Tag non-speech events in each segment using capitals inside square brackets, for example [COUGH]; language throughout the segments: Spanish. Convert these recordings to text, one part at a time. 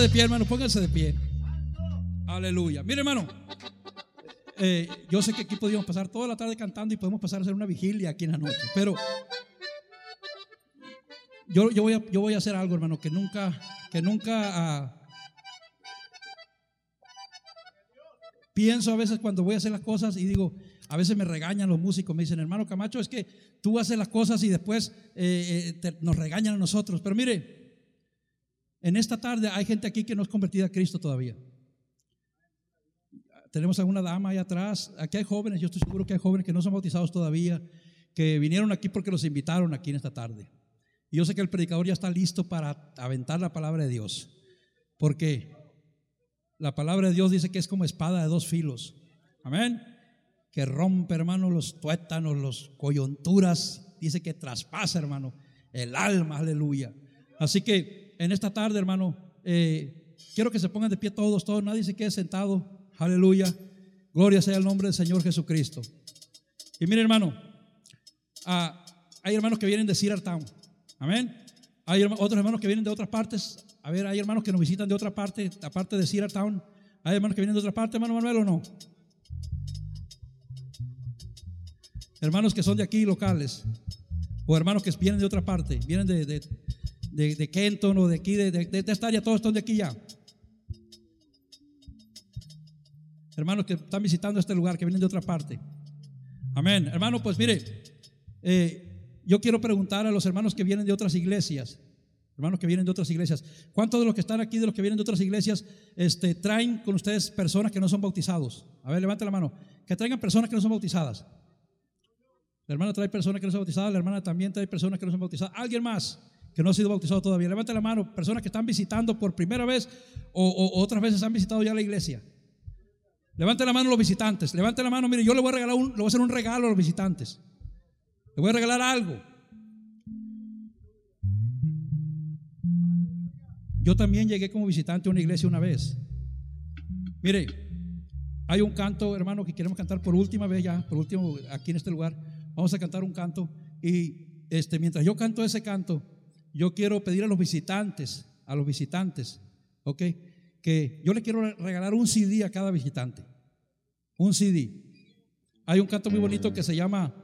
De pie, hermano, pónganse de pie. Aleluya. Mire, hermano. eh, yo sé que aquí podíamos pasar toda la tarde cantando y podemos pasar a hacer una vigilia aquí en la noche, pero yo, yo, voy, a, yo voy a hacer algo, hermano, que nunca, que nunca ah, pienso a veces cuando voy a hacer las cosas y digo, a veces me regañan los músicos, me dicen, hermano Camacho, es que tú haces las cosas y después eh, eh, nos regañan a nosotros. Pero mire, en esta tarde hay gente aquí que no es convertida a Cristo todavía. Tenemos a una dama ahí atrás. Aquí hay jóvenes, yo estoy seguro que hay jóvenes que no son bautizados todavía, que vinieron aquí porque los invitaron aquí en esta tarde. Y yo sé que el predicador ya está listo para aventar la palabra de Dios. Porque la palabra de Dios dice que es como espada de dos filos. Amén. Que rompe, hermano, los tuétanos, los coyunturas. Dice que traspasa, hermano, el alma. Aleluya. Así que en esta tarde, hermano, eh, quiero que se pongan de pie todos, todos. Nadie se quede sentado. Aleluya. Gloria sea el nombre del Señor Jesucristo. Y mire, hermano, ah, hay hermanos que vienen de Cedar Town. Amén. Hay otros hermanos que vienen de otras partes. A ver, hay hermanos que nos visitan de otra parte, aparte de Cedar Town. Hay hermanos que vienen de otra parte, hermano Manuel, o no. Hermanos que son de aquí locales. O hermanos que vienen de otra parte. Vienen de, de, de- de Kenton o de aquí, de, de- esta área. Todos están de aquí ya. Hermanos que están visitando este lugar, que vienen de otra parte. Amén. Hermano, pues mire, eh, yo quiero preguntar a los hermanos que vienen de otras iglesias, hermanos que vienen de otras iglesias, ¿cuántos de los que están aquí, de los que vienen de otras iglesias, este, traen con ustedes personas que no son bautizados? A ver, levante la mano. Que traigan personas que no son bautizadas. La hermana trae personas que no son bautizadas, la hermana también trae personas que no son bautizadas. ¿Alguien más que no ha sido bautizado todavía? Levante la mano, personas que están visitando por primera vez o, otras veces han visitado ya la iglesia. Levante la mano los visitantes. Levante la mano, mire, yo le voy a regalar un, le voy a hacer un regalo a los visitantes. Le voy a regalar algo. Yo también llegué como visitante a una iglesia una vez. Mire, hay un canto, hermano, que queremos cantar por última vez ya, por último, aquí en este lugar. Vamos a cantar un canto. Y este, mientras yo canto ese canto, yo quiero pedir a los visitantes, a los visitantes, ¿ok? Que yo le quiero regalar un CD a cada visitante. Un CD. Hay un canto muy bonito que se llama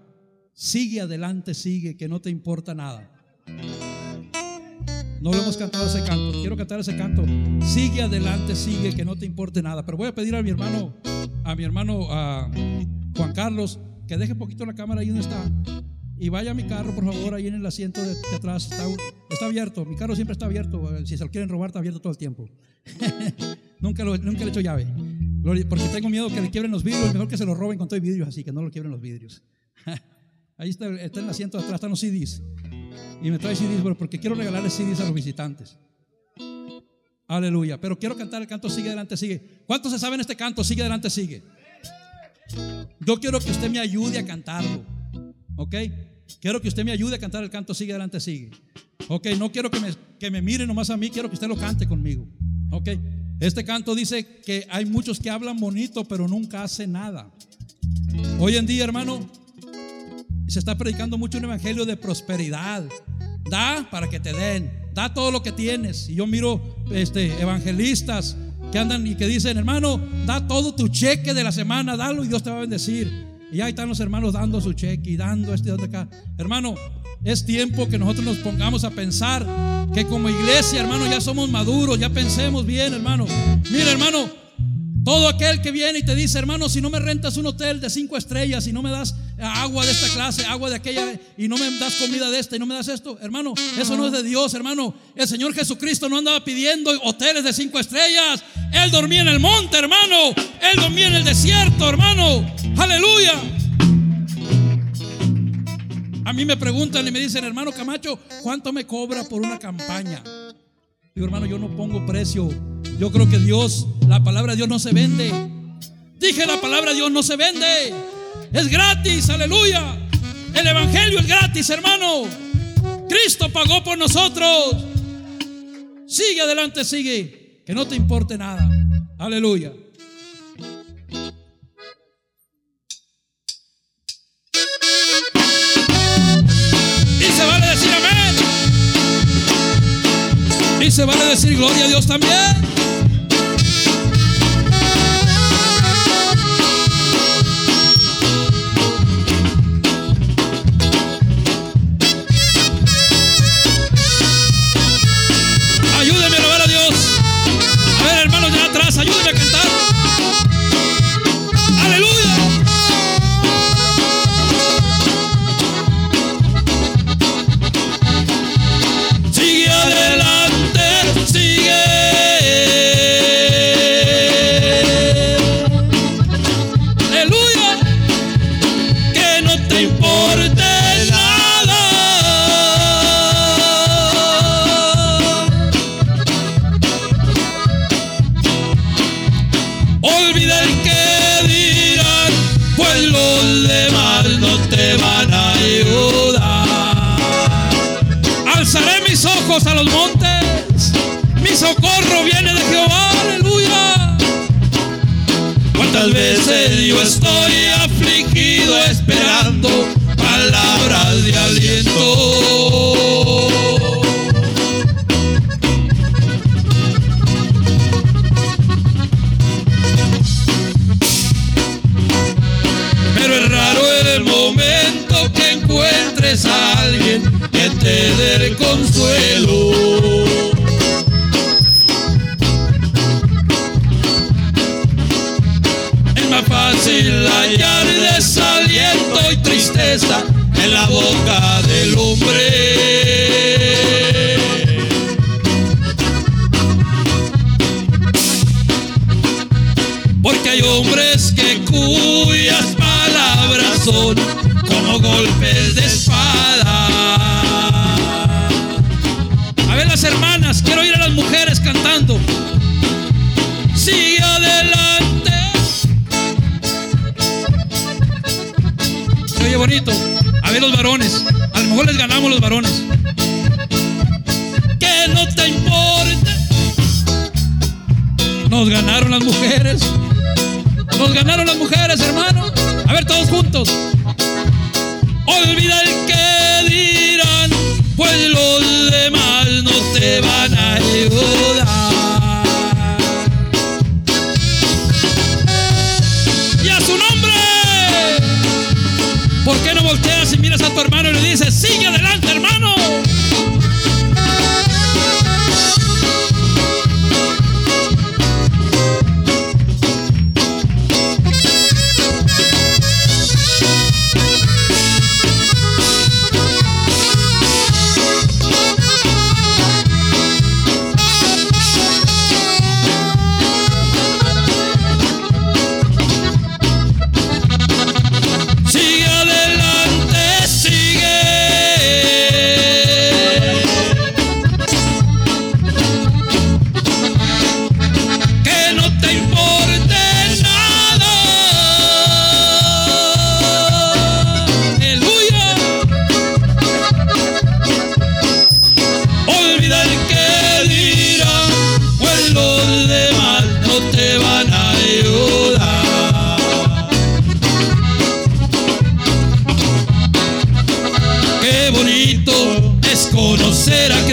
Sigue adelante, sigue, que no te importa nada. No lo hemos cantado ese canto. Quiero cantar ese canto. Sigue adelante, sigue, que no te importe nada. Pero voy a pedir a mi hermano, a mi hermano a Juan Carlos, que deje poquito la cámara ahí donde está. Y vaya a mi carro, por favor, ahí en el asiento de, atrás. Está, está abierto. Mi carro siempre está abierto. Si se lo quieren robar, está abierto todo el tiempo. [LAUGHS] nunca, lo, nunca le he hecho llave. Porque tengo miedo que le quiebren los vidrios. Mejor que se lo roben con todo vidrios, así que no lo quiebren los vidrios. [LAUGHS] Ahí está, está en el asiento de atrás, están los CDs. Y me trae CDs, bueno, porque quiero regalarles CDs a los visitantes. Aleluya. Pero quiero cantar el canto Sigue adelante, sigue. ¿Cuántos se saben este canto? Sigue adelante, sigue. Yo quiero que usted me ayude a cantarlo. ¿Ok? Quiero que usted me ayude a cantar el canto Sigue adelante, sigue. Ok, no quiero que me, que me mire nomás a mí, quiero que usted lo cante conmigo. Ok, este canto dice que hay muchos que hablan bonito, pero nunca hacen nada. Hoy en día, hermano, se está predicando mucho un evangelio de prosperidad. Da para que te den, da todo lo que tienes. Y yo miro este, evangelistas que andan y que dicen, hermano, da todo tu cheque de la semana, dalo y Dios te va a bendecir. Y ahí están los hermanos dando su cheque y dando este, dando acá. Hermano, es tiempo que nosotros nos pongamos a pensar que como iglesia, hermano, ya somos maduros, ya pensemos bien, hermano. Mira, hermano, todo aquel que viene y te dice, hermano, si no me rentas un hotel de cinco estrellas, y no me das agua de esta clase, agua de aquella, y no me das comida de esta, y no me das esto, hermano, eso no es de Dios, hermano. El Señor Jesucristo no andaba pidiendo hoteles de cinco estrellas. Él dormía en el monte, hermano. Él dormía en el desierto, hermano. Aleluya. A mí me preguntan y me dicen, hermano Camacho, ¿cuánto me cobra por una campaña? Digo, hermano, yo no pongo precio. Yo creo que Dios, la palabra de Dios no se vende. Dije, la palabra de Dios no se vende. Es gratis, aleluya. El Evangelio es gratis, hermano. Cristo pagó por nosotros. Sigue adelante, sigue. Que no te importe nada. Aleluya. Y se vale decir gloria a Dios también. Te importe nada. Olvida el que dirán, pues los demás no te van a ayudar. Alzaré mis ojos a los montes, mi socorro viene de Jehová, aleluya. ¿Cuántas veces yo estoy esperando palabras de aliento? Pero es raro el momento que encuentres a alguien que te dé el consuelo. En la boca del hombre. Porque hay hombres que cuyas palabras son como golpes de espada. A ver las hermanas, quiero oír a las mujeres cantando. A ver los varones. A lo mejor les ganamos los varones. Que no te importe. Nos ganaron las mujeres. Nos ganaron las mujeres, hermano. A ver, todos juntos. Olvida el que dirán, pues los demás no te van a ayudar. Miras a tu hermano y le dices, sigue adelante, hermano? será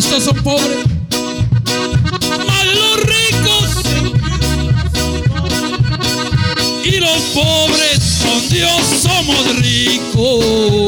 Cristo son pobres. Más los ricos. Y los pobres con Dios somos ricos.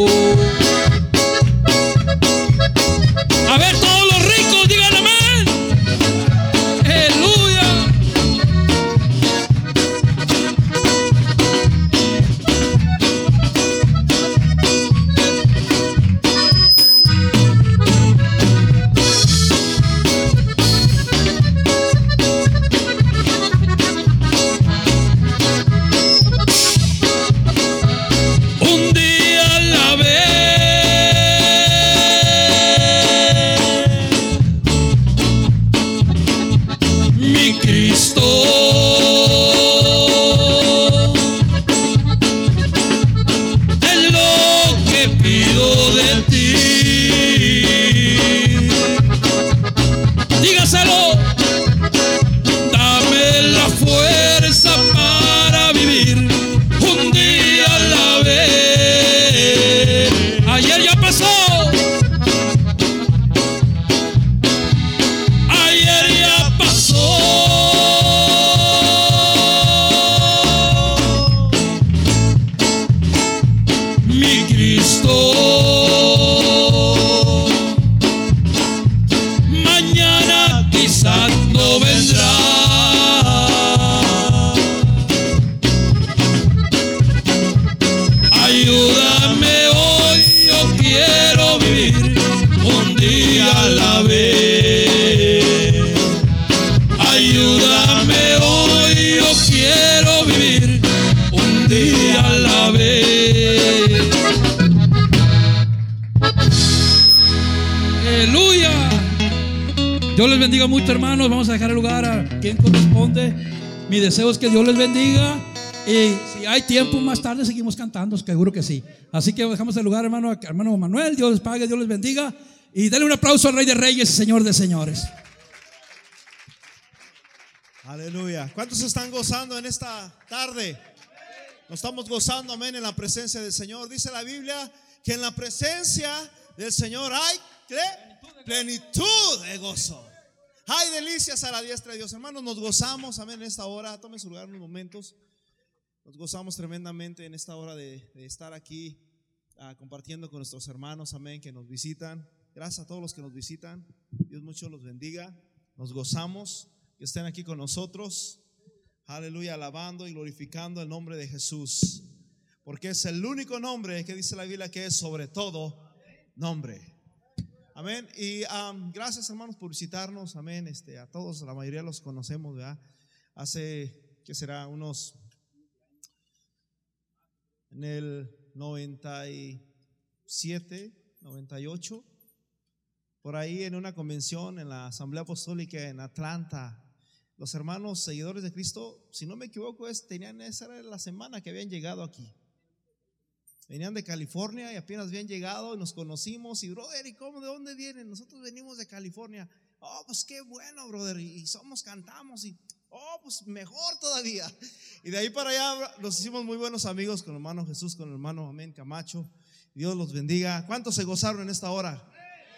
Bendiga mucho, hermanos. Vamos a dejar el lugar a quien corresponde. Mi deseo es que Dios les bendiga. Y si hay tiempo más tarde, seguimos cantando, seguro que sí. Así que dejamos el lugar, hermano, hermano Manuel. Dios les pague, Dios les bendiga. Y denle un aplauso al Rey de Reyes Señor de Señores. Aleluya. ¿Cuántos están gozando en esta tarde? Nos estamos gozando, amén, en la presencia del Señor. Dice la Biblia que en la presencia del Señor hay plenitud de gozo. Hay delicias a la diestra de Dios. Hermanos, nos gozamos, amén, en esta hora. Tome su lugar unos momentos. Nos gozamos tremendamente en esta hora de, estar aquí ah, compartiendo con nuestros hermanos, amén, que nos visitan. Gracias a todos los que nos visitan. Dios mucho los bendiga. Nos gozamos que estén aquí con nosotros. Aleluya, alabando y glorificando el nombre de Jesús. Porque es el único nombre que dice la Biblia que es sobre todo nombre. Amén. Y am, gracias hermanos por visitarnos. Amén. Este, a todos, la mayoría los conocemos, ¿verdad? Hace, ¿qué será? Unos, en el 97, 98, por ahí en una convención en la Asamblea Apostólica en Atlanta. Los hermanos seguidores de Cristo, si no me equivoco, es, tenían esa era la semana que habían llegado aquí. Venían de California y apenas habían llegado y nos conocimos. Y, brother, ¿y cómo? ¿De dónde vienen? Nosotros venimos de California. Oh, pues qué bueno, brother. Y somos, cantamos. Y, oh, pues mejor todavía. Y de ahí para allá nos hicimos muy buenos amigos con el hermano Jesús, con el hermano Amén Camacho. Dios los bendiga. ¿Cuántos se gozaron en esta hora?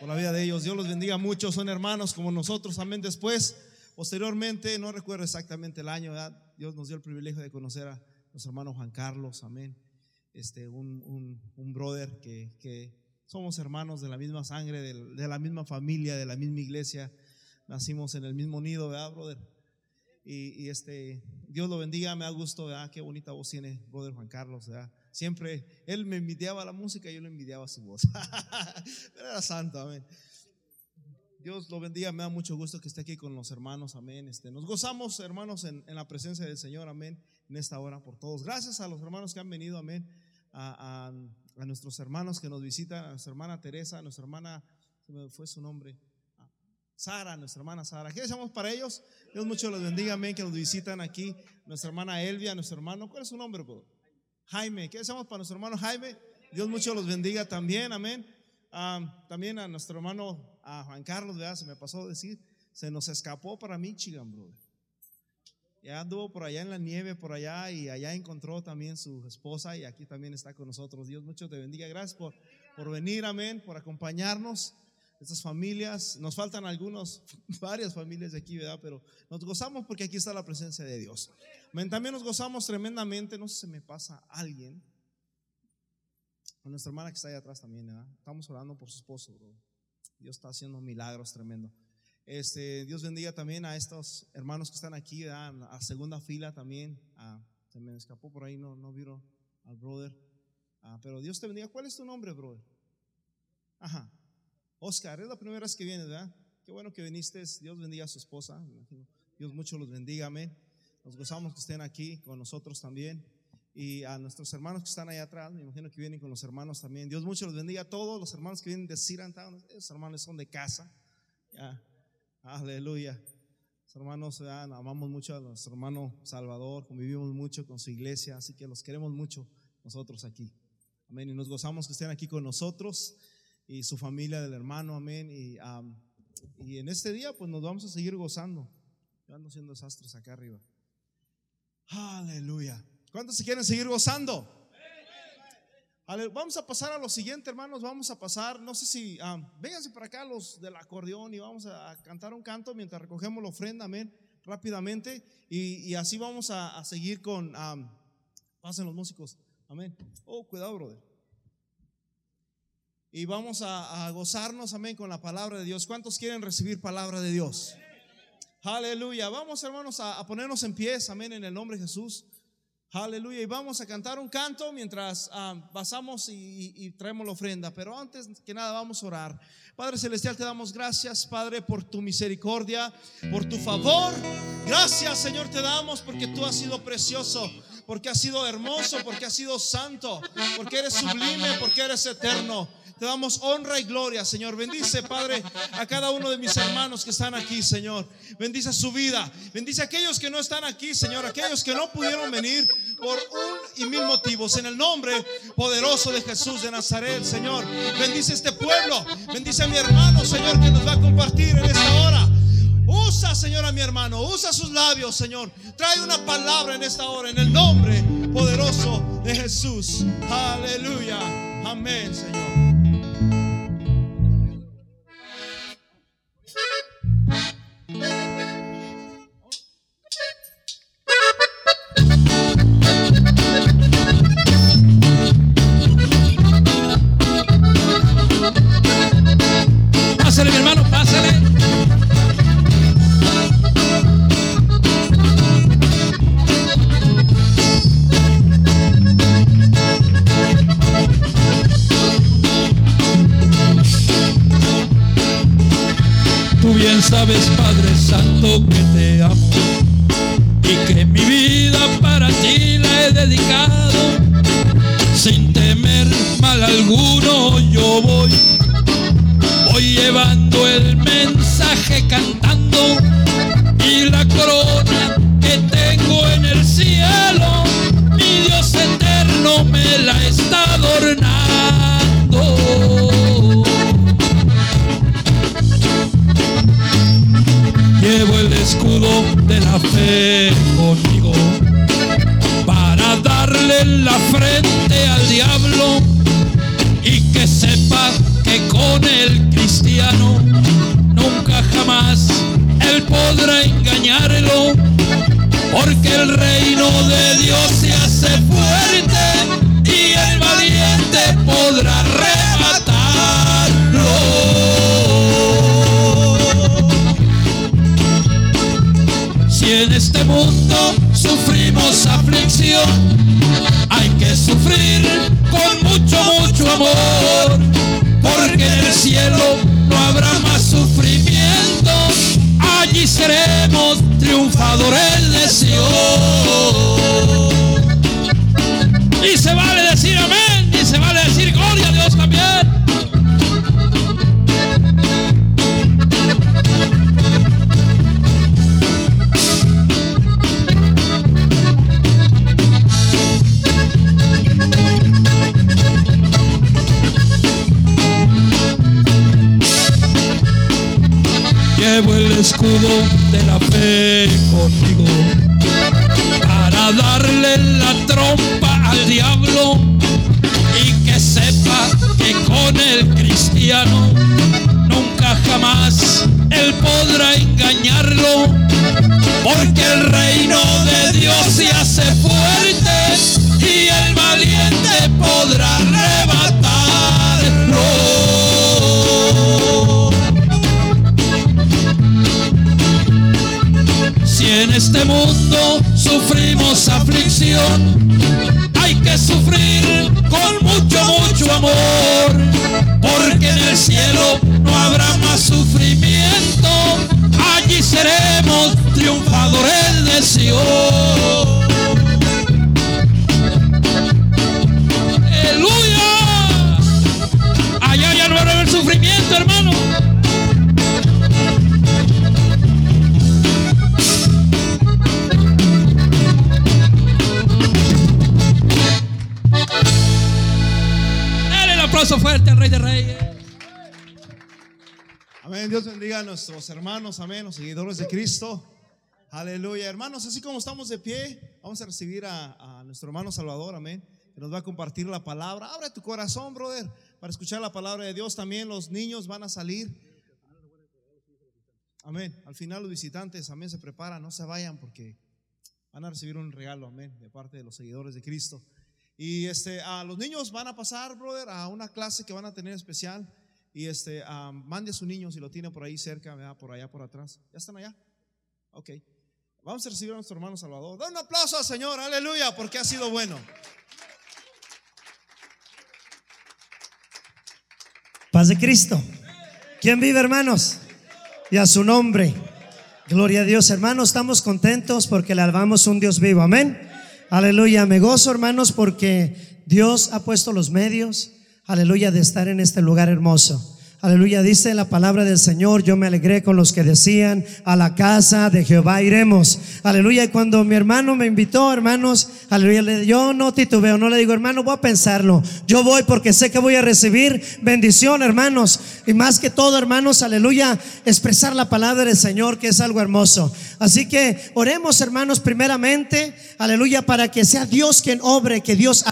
Por la vida de ellos. Dios los bendiga mucho. Son hermanos como nosotros. Amén. Después, posteriormente, no recuerdo exactamente el año, ¿verdad? Dios nos dio el privilegio de conocer a nuestro hermano Juan Carlos. Amén este, un, un, brother que, somos hermanos de la misma sangre, de, la misma familia, de la misma iglesia. Nacimos en el mismo nido, ¿verdad, brother? Y, y este, Dios lo bendiga, me da gusto, ¿verdad? Qué bonita voz tiene, brother Juan Carlos, ¿verdad? Siempre, él me envidiaba la música y yo le envidiaba su voz. [LAUGHS] Pero era santo, amén. Dios lo bendiga, me da mucho gusto que esté aquí con los hermanos, amén. Este, nos gozamos, hermanos, en, en la presencia del Señor, amén, en esta hora por todos. Gracias a los hermanos que han venido, amén, a, a, nuestros hermanos que nos visitan, a nuestra hermana Teresa, a nuestra hermana, fue su nombre, Sara, nuestra hermana Sara. ¿Qué deseamos para ellos? Dios mucho los bendiga, amén, que nos visitan aquí. Nuestra hermana Elvia, nuestro hermano, ¿cuál es su nombre? Jaime. ¿Qué deseamos para nuestro hermano Jaime? Dios mucho los bendiga también, amén. Um, también a nuestro hermano a Juan Carlos, ¿verdad? Se me pasó decir, se nos escapó para Michigan, brother. Ya anduvo por allá en la nieve, por allá, y allá encontró también su esposa, y aquí también está con nosotros. Dios mucho te bendiga. Gracias por, por venir, amén, por acompañarnos. Estas familias, nos faltan algunos, [LAUGHS] varias familias de aquí, ¿verdad? Pero nos gozamos porque aquí está la presencia de Dios. Amén. También nos gozamos tremendamente, no sé si me pasa alguien, a nuestra hermana que está ahí atrás también, ¿verdad? Estamos orando por su esposo, bro. Dios está haciendo milagros tremendo. Este, Dios bendiga también a estos hermanos que están aquí, ¿verdad? a segunda fila también. Ah, se me escapó por ahí, no, no vieron al brother. Ah, pero Dios te bendiga. ¿Cuál es tu nombre, brother? Ajá. Oscar, es la primera vez que vienes, ¿verdad? Qué bueno que viniste. Dios bendiga a su esposa. Dios mucho los bendiga, amén. Nos gozamos que estén aquí con nosotros también. Y a nuestros hermanos que están allá atrás, me imagino que vienen con los hermanos también. Dios mucho los bendiga a todos los hermanos que vienen de Siran Town. Esos hermanos son de casa. Ya. Aleluya. Hermanos, ¿verdad? amamos mucho a nuestro hermano Salvador, convivimos mucho con su iglesia, así que los queremos mucho nosotros aquí. Amén. Y nos gozamos que estén aquí con nosotros y su familia del hermano. Amén. Y, y en este día, pues nos vamos a seguir gozando. Yo ando haciendo desastres acá arriba. Aleluya. ¿Cuántos se quieren seguir gozando? Vamos a pasar a lo siguiente, hermanos. Vamos a pasar, no sé si, am, vénganse para acá los del acordeón y vamos a, cantar un canto mientras recogemos la ofrenda, amén, rápidamente. Y, así vamos a, seguir con, am, pasen los músicos, amén. Oh, cuidado, brother. Y vamos a, gozarnos, amén, con la palabra de Dios. ¿Cuántos quieren recibir palabra de Dios? Aleluya. Vamos, hermanos, a, a ponernos en pies, amén, en el nombre de Jesús. Aleluya. Y vamos a cantar un canto mientras ah, pasamos y, y- traemos la ofrenda. Pero antes que nada vamos a orar. Padre Celestial, te damos gracias, Padre, por tu misericordia, por tu favor. Gracias, Señor, te damos porque tú has sido precioso, porque has sido hermoso, porque has sido santo, porque eres sublime, porque eres eterno. Te damos honra y gloria, Señor. Bendice, Padre, a cada uno de mis hermanos que están aquí, Señor. Bendice su vida. Bendice a aquellos que no están aquí, Señor. Aquellos que no pudieron venir por un y mil motivos. En el nombre poderoso de Jesús de Nazaret, Señor. Bendice este pueblo. Bendice a mi hermano, Señor, que nos va a compartir en esta hora. Usa, Señor, a mi hermano. Usa sus labios, Señor. Trae una palabra en esta hora, en el nombre poderoso de Jesús. Aleluya. Amén, Señor. Bien sabes, Padre Santo, que te amo y que mi vida para ti la he dedicado. Sin temer mal alguno, yo voy Voy llevando el mensaje cantando y la corona que tengo en el cielo, mi Dios eterno me la está adornando. Escudo de la fe conmigo para darle la frente al diablo y que sepa que con el cristiano nunca jamás él podrá engañarlo, porque el reino de Dios se hace fuerte con mucho, mucho amor, porque en el cielo no habrá más sufrimiento, allí seremos triunfadores de Sion. Escudo de la fe conmigo para darle la trompa al diablo y que sepa que con el cristiano nunca jamás él podrá engañarlo porque el reino de Dios se hace fuerte y el valiente podrá este mundo sufrimos aflicción, hay que sufrir con mucho, mucho amor, porque en el cielo no habrá más sufrimiento, allí seremos triunfadores de Sion. Aplauso fuerte al Rey de Reyes. Amén. Dios bendiga a nuestros hermanos, amén, los seguidores de Cristo. Aleluya. Hermanos, así como estamos de pie, vamos a recibir a, nuestro hermano Salvador, amén, que nos va a compartir la palabra. Abre tu corazón, brother, para escuchar la palabra de Dios. También los niños van a salir. Amén. Al final los visitantes, amén, se preparan, no se vayan porque van a recibir un regalo, amén, de parte de los seguidores de Cristo. Y este, a los niños van a pasar, brother, a una clase que van a tener especial. Y este, mande a su niño si lo tiene por ahí cerca, ¿verdad? por allá, por atrás. ¿Ya están allá? Ok. Vamos a recibir a nuestro hermano Salvador. Da un aplauso al Señor, aleluya, porque ha sido bueno. Paz de Cristo. ¿Quién vive, hermanos? Y a su nombre. Gloria a Dios, hermanos. Estamos contentos porque le alabamos un Dios vivo. Amén. Aleluya. Me gozo, hermanos, porque Dios ha puesto los medios. Aleluya, de estar en este lugar hermoso. Aleluya, dice la palabra del Señor, yo me alegré con los que decían, a la casa de Jehová iremos. Aleluya, y cuando mi hermano me invitó, hermanos, aleluya, le- yo no titubeo, no le digo, hermano, voy a pensarlo. Yo voy porque sé que voy a recibir bendición, hermanos. Y más que todo, hermanos, aleluya, expresar la palabra del Señor, que es algo hermoso. Así que oremos, hermanos, primeramente, aleluya, para que sea Dios quien obre, que Dios